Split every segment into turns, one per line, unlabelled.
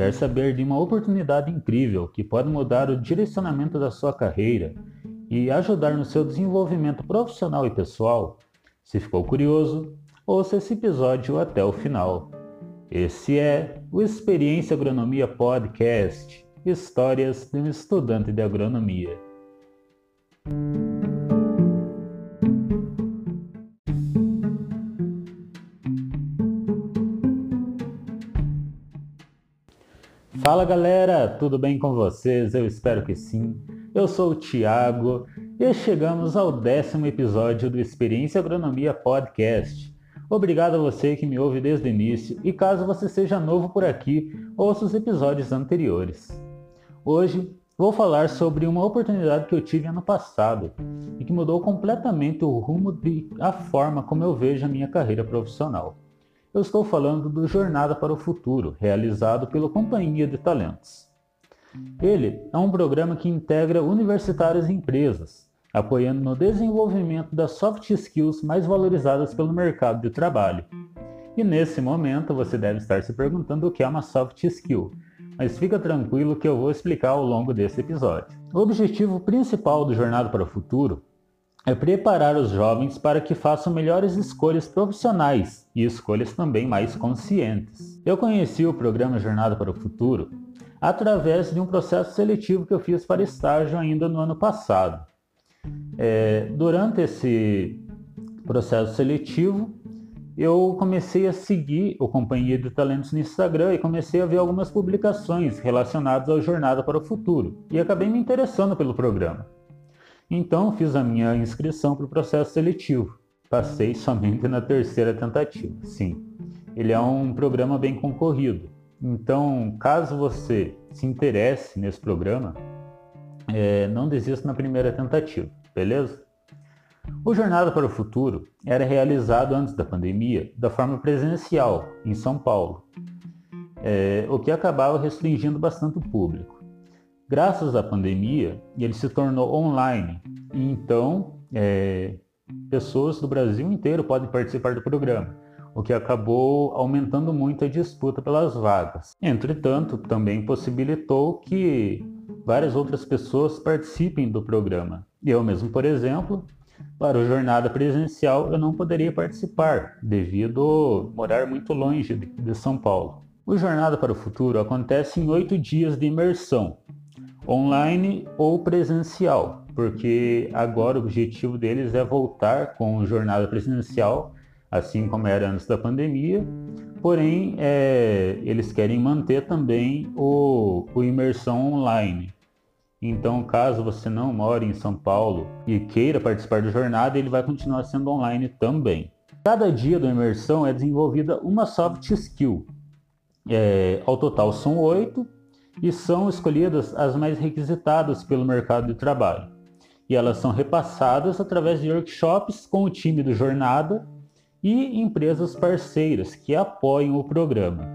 Quer saber de uma oportunidade incrível que pode mudar o direcionamento da sua carreira e ajudar no seu desenvolvimento profissional e pessoal? Se ficou curioso, ouça esse episódio até o final. Esse é o Experiência Agronomia Podcast Histórias de um Estudante de Agronomia. Fala galera, tudo bem com vocês? Eu espero que sim. Eu sou o Thiago e chegamos ao décimo episódio do Experiência Agronomia Podcast. Obrigado a você que me ouve desde o início e caso você seja novo por aqui, ouça os episódios anteriores. Hoje vou falar sobre uma oportunidade que eu tive ano passado e que mudou completamente o rumo e a forma como eu vejo a minha carreira profissional. Eu estou falando do Jornada para o Futuro, realizado pela Companhia de Talentos. Ele é um programa que integra universitários e empresas, apoiando no desenvolvimento das soft skills mais valorizadas pelo mercado de trabalho. E nesse momento você deve estar se perguntando o que é uma soft skill, mas fica tranquilo que eu vou explicar ao longo desse episódio. O objetivo principal do Jornada para o Futuro é preparar os jovens para que façam melhores escolhas profissionais e escolhas também mais conscientes. Eu conheci o programa Jornada para o Futuro através de um processo seletivo que eu fiz para estágio ainda no ano passado. É, durante esse processo seletivo, eu comecei a seguir o Companhia de Talentos no Instagram e comecei a ver algumas publicações relacionadas ao Jornada para o Futuro e acabei me interessando pelo programa. Então fiz a minha inscrição para o processo seletivo. Passei somente na terceira tentativa. Sim, ele é um programa bem concorrido. Então, caso você se interesse nesse programa, é, não desista na primeira tentativa, beleza? O Jornada para o Futuro era realizado antes da pandemia da forma presencial, em São Paulo, é, o que acabava restringindo bastante o público. Graças à pandemia, ele se tornou online. E então, é, pessoas do Brasil inteiro podem participar do programa, o que acabou aumentando muito a disputa pelas vagas. Entretanto, também possibilitou que várias outras pessoas participem do programa. Eu mesmo, por exemplo, para o jornada presencial eu não poderia participar, devido morar muito longe de São Paulo. O Jornada para o Futuro acontece em oito dias de imersão, online ou presencial, porque agora o objetivo deles é voltar com jornada presencial, assim como era antes da pandemia, porém é, eles querem manter também o, o imersão online. Então, caso você não mora em São Paulo e queira participar da jornada, ele vai continuar sendo online também. Cada dia da imersão é desenvolvida uma soft skill. É, ao total são oito, e são escolhidas as mais requisitadas pelo mercado de trabalho. E elas são repassadas através de workshops com o time do Jornada e empresas parceiras que apoiam o programa.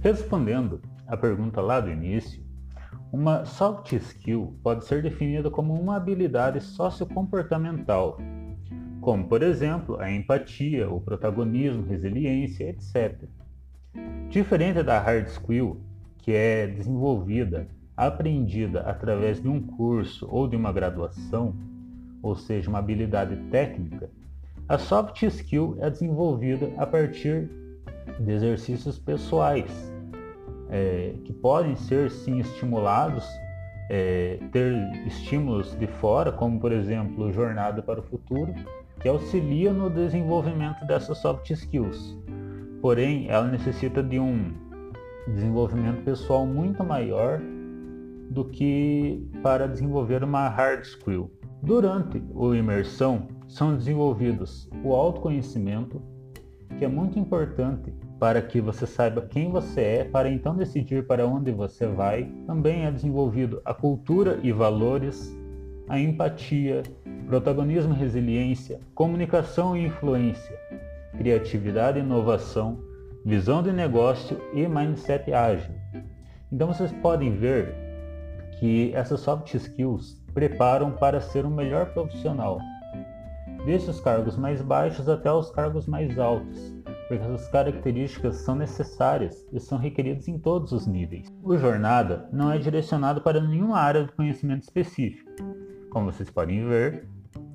Respondendo à pergunta lá do início, uma soft skill pode ser definida como uma habilidade sociocomportamental, como, por exemplo, a empatia, o protagonismo, resiliência, etc. Diferente da hard skill, que é desenvolvida, aprendida através de um curso ou de uma graduação, ou seja, uma habilidade técnica, a soft skill é desenvolvida a partir de exercícios pessoais, é, que podem ser sim estimulados, é, ter estímulos de fora, como por exemplo Jornada para o Futuro, que auxilia no desenvolvimento dessas soft skills. Porém, ela necessita de um desenvolvimento pessoal muito maior do que para desenvolver uma hard skill. Durante o imersão, são desenvolvidos o autoconhecimento, que é muito importante para que você saiba quem você é, para então decidir para onde você vai. Também é desenvolvido a cultura e valores, a empatia, protagonismo e resiliência, comunicação e influência, criatividade e inovação, visão de negócio e mindset ágil. Então vocês podem ver que essas soft skills preparam para ser um melhor profissional, desde os cargos mais baixos até os cargos mais altos, porque essas características são necessárias e são requeridas em todos os níveis. O Jornada não é direcionado para nenhuma área do conhecimento específico. Como vocês podem ver,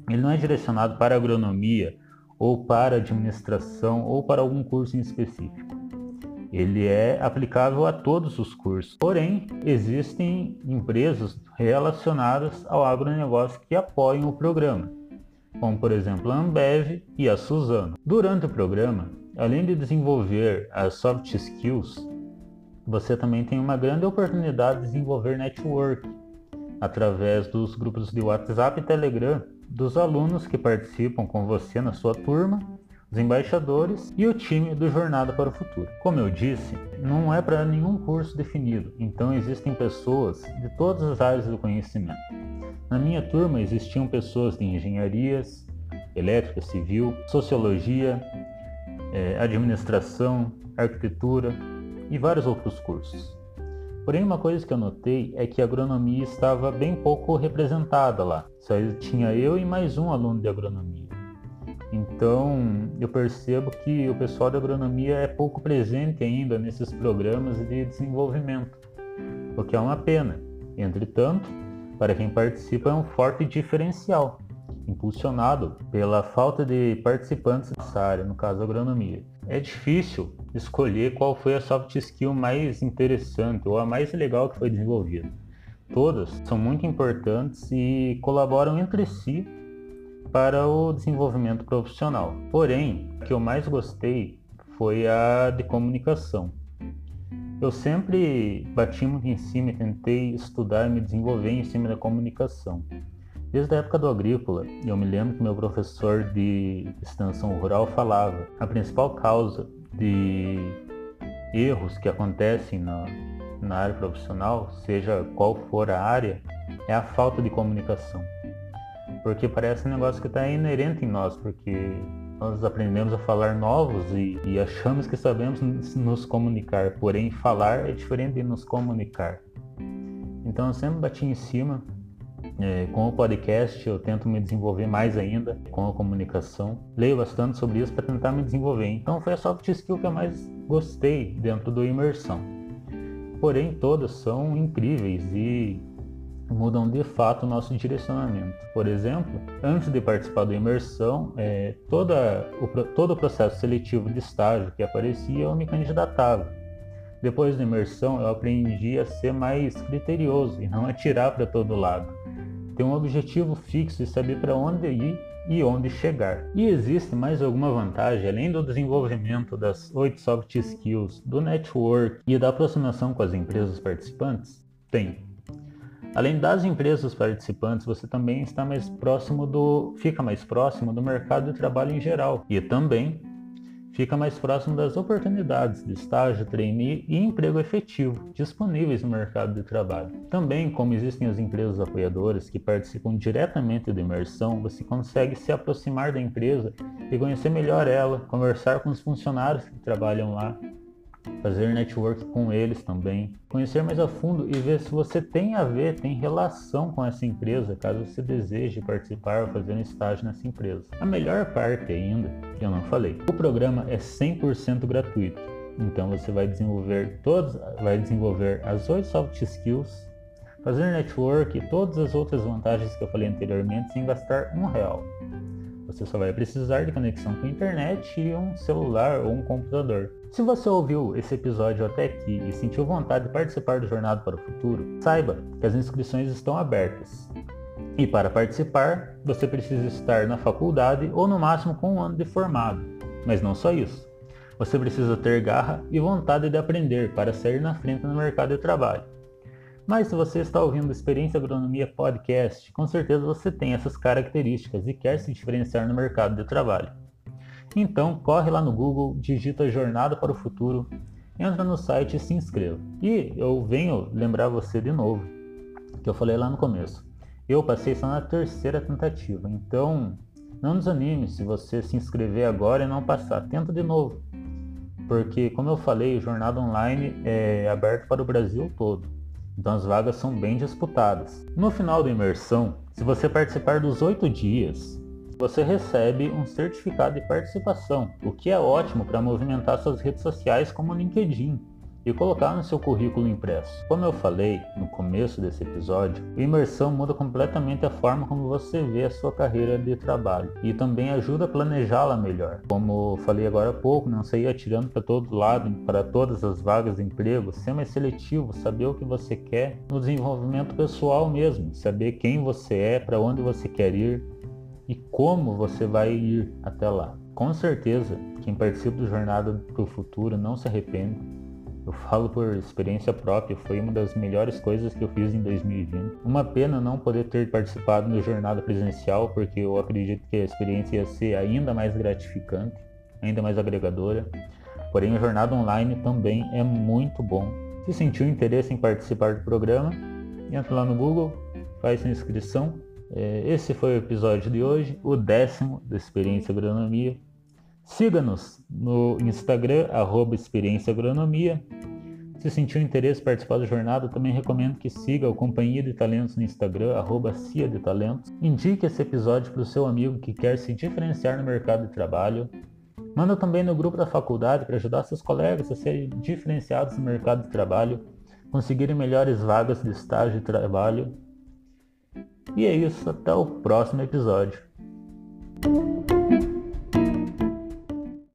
ele não é direcionado para agronomia ou para administração ou para algum curso em específico. Ele é aplicável a todos os cursos. Porém, existem empresas relacionadas ao agronegócio que apoiam o programa, como por exemplo a Ambev e a Suzano. Durante o programa, além de desenvolver as soft skills, você também tem uma grande oportunidade de desenvolver network através dos grupos de WhatsApp e Telegram dos alunos que participam com você na sua turma, os embaixadores e o time do Jornada para o Futuro. Como eu disse, não é para nenhum curso definido, então existem pessoas de todas as áreas do conhecimento. Na minha turma existiam pessoas de engenharias, elétrica, civil, sociologia, eh, administração, arquitetura e vários outros cursos. Porém, uma coisa que eu notei é que a agronomia estava bem pouco representada lá. Só tinha eu e mais um aluno de agronomia. Então, eu percebo que o pessoal da agronomia é pouco presente ainda nesses programas de desenvolvimento, o que é uma pena. Entretanto, para quem participa é um forte diferencial, impulsionado pela falta de participantes nessa área, no caso agronomia. É difícil escolher qual foi a soft skill mais interessante ou a mais legal que foi desenvolvida. Todas são muito importantes e colaboram entre si para o desenvolvimento profissional. Porém, a que eu mais gostei foi a de comunicação. Eu sempre bati muito em cima e tentei estudar e me desenvolver em cima da comunicação. Desde a época do agrícola, eu me lembro que meu professor de extensão rural falava a principal causa de erros que acontecem na, na área profissional, seja qual for a área, é a falta de comunicação. Porque parece um negócio que está inerente em nós, porque nós aprendemos a falar novos e, e achamos que sabemos nos comunicar, porém falar é diferente de nos comunicar. Então eu sempre bati em cima é, com o podcast eu tento me desenvolver mais ainda com a comunicação. Leio bastante sobre isso para tentar me desenvolver. Então foi a soft skill que eu mais gostei dentro do imersão. Porém, todas são incríveis e mudam de fato o nosso direcionamento. Por exemplo, antes de participar do imersão, é, toda o, todo o processo seletivo de estágio que aparecia eu me candidatava. Depois da imersão, eu aprendi a ser mais criterioso e não atirar para todo lado ter um objetivo fixo e saber para onde ir e onde chegar. E existe mais alguma vantagem além do desenvolvimento das oito soft skills, do network e da aproximação com as empresas participantes? Tem. Além das empresas participantes, você também está mais próximo do, fica mais próximo do mercado de trabalho em geral e também fica mais próximo das oportunidades de estágio, trainee e emprego efetivo disponíveis no mercado de trabalho. Também, como existem as empresas apoiadoras que participam diretamente da imersão, você consegue se aproximar da empresa e conhecer melhor ela, conversar com os funcionários que trabalham lá, fazer network com eles também, conhecer mais a fundo e ver se você tem a ver, tem relação com essa empresa, caso você deseje participar ou fazer um estágio nessa empresa. A melhor parte ainda, que eu não falei, o programa é 100% gratuito. Então você vai desenvolver todos, vai desenvolver as oito soft skills, fazer network e todas as outras vantagens que eu falei anteriormente sem gastar um real. Você só vai precisar de conexão com a internet e um celular ou um computador. Se você ouviu esse episódio até aqui e sentiu vontade de participar do Jornada para o Futuro, saiba que as inscrições estão abertas. E para participar, você precisa estar na faculdade ou no máximo com um ano de formado. Mas não só isso. Você precisa ter garra e vontade de aprender para sair na frente no mercado de trabalho. Mas se você está ouvindo Experiência Agronomia Podcast, com certeza você tem essas características e quer se diferenciar no mercado de trabalho. Então corre lá no Google, digita Jornada para o Futuro, entra no site e se inscreva. E eu venho lembrar você de novo, que eu falei lá no começo. Eu passei só na terceira tentativa, então não desanime se você se inscrever agora e não passar. Tenta de novo. Porque, como eu falei, o Jornada Online é aberto para o Brasil todo. Então as vagas são bem disputadas. No final da imersão, se você participar dos oito dias, você recebe um certificado de participação, o que é ótimo para movimentar suas redes sociais como o LinkedIn e colocar no seu currículo impresso. Como eu falei no começo desse episódio, a imersão muda completamente a forma como você vê a sua carreira de trabalho e também ajuda a planejá-la melhor. Como falei agora há pouco, não sair atirando para todo lado, para todas as vagas de emprego, ser mais seletivo, saber o que você quer no desenvolvimento pessoal mesmo, saber quem você é, para onde você quer ir e como você vai ir até lá. Com certeza, quem participa do Jornada para o Futuro não se arrepende eu falo por experiência própria, foi uma das melhores coisas que eu fiz em 2020. Uma pena não poder ter participado da jornada presencial, porque eu acredito que a experiência ia ser ainda mais gratificante, ainda mais agregadora. Porém, a jornada online também é muito bom. Se sentiu interesse em participar do programa, entra lá no Google, faz sua inscrição. É, esse foi o episódio de hoje, o décimo da Experiência Agronomia. Siga-nos no Instagram, arroba Experiência Agronomia. Se sentiu interesse em participar da jornada, também recomendo que siga o Companhia de Talentos no Instagram, arroba Cia de Talentos. Indique esse episódio para o seu amigo que quer se diferenciar no mercado de trabalho. Manda também no grupo da faculdade para ajudar seus colegas a serem diferenciados no mercado de trabalho, conseguirem melhores vagas de estágio de trabalho. E é isso, até o próximo episódio.